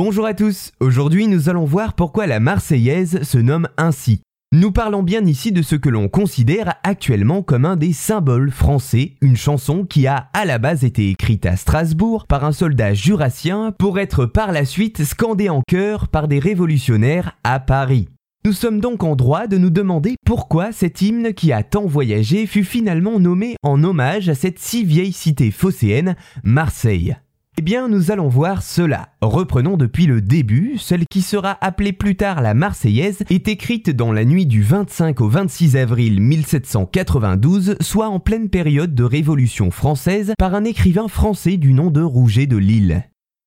Bonjour à tous, aujourd'hui nous allons voir pourquoi la Marseillaise se nomme ainsi. Nous parlons bien ici de ce que l'on considère actuellement comme un des symboles français, une chanson qui a à la base été écrite à Strasbourg par un soldat jurassien pour être par la suite scandée en chœur par des révolutionnaires à Paris. Nous sommes donc en droit de nous demander pourquoi cet hymne qui a tant voyagé fut finalement nommé en hommage à cette si vieille cité phocéenne, Marseille. Eh bien, nous allons voir cela. Reprenons depuis le début. Celle qui sera appelée plus tard la Marseillaise est écrite dans la nuit du 25 au 26 avril 1792, soit en pleine période de Révolution française, par un écrivain français du nom de Rouget de Lille.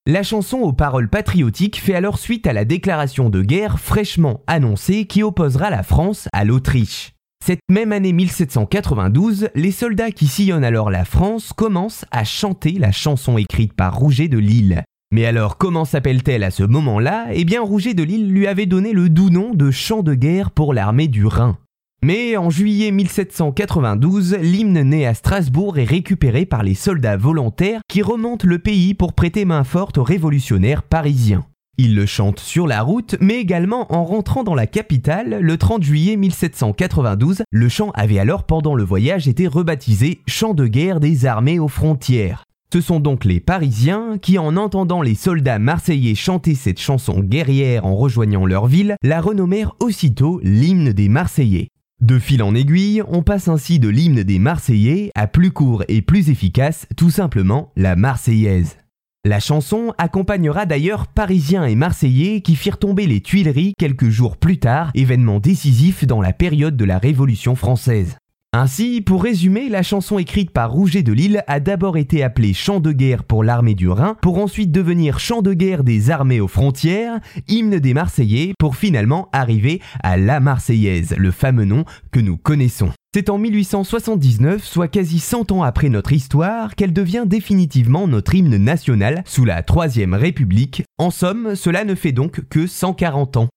La chanson aux paroles patriotiques fait alors suite à la déclaration de guerre fraîchement annoncée qui opposera la France à l'Autriche. Cette même année 1792, les soldats qui sillonnent alors la France commencent à chanter la chanson écrite par Rouget de Lille. Mais alors comment s'appelle-t-elle à ce moment-là? Eh bien Rouget de Lille lui avait donné le doux nom de chant de guerre pour l'armée du Rhin. Mais en juillet 1792, l'hymne né à Strasbourg est récupéré par les soldats volontaires qui remontent le pays pour prêter main forte aux révolutionnaires parisiens. Ils le chantent sur la route, mais également en rentrant dans la capitale le 30 juillet 1792. Le chant avait alors pendant le voyage été rebaptisé Chant de guerre des armées aux frontières. Ce sont donc les Parisiens qui, en entendant les soldats marseillais chanter cette chanson guerrière en rejoignant leur ville, la renommèrent aussitôt l'hymne des Marseillais. De fil en aiguille, on passe ainsi de l'hymne des Marseillais à plus court et plus efficace, tout simplement la Marseillaise. La chanson accompagnera d'ailleurs Parisiens et Marseillais qui firent tomber les Tuileries quelques jours plus tard, événement décisif dans la période de la Révolution française. Ainsi, pour résumer, la chanson écrite par Rouget de Lille a d'abord été appelée Chant de guerre pour l'armée du Rhin, pour ensuite devenir Chant de guerre des armées aux frontières, hymne des Marseillais, pour finalement arriver à la Marseillaise, le fameux nom que nous connaissons. C'est en 1879, soit quasi 100 ans après notre histoire, qu'elle devient définitivement notre hymne national sous la Troisième République. En somme, cela ne fait donc que 140 ans.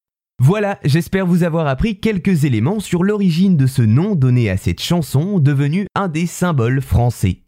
Voilà, j'espère vous avoir appris quelques éléments sur l'origine de ce nom donné à cette chanson devenue un des symboles français.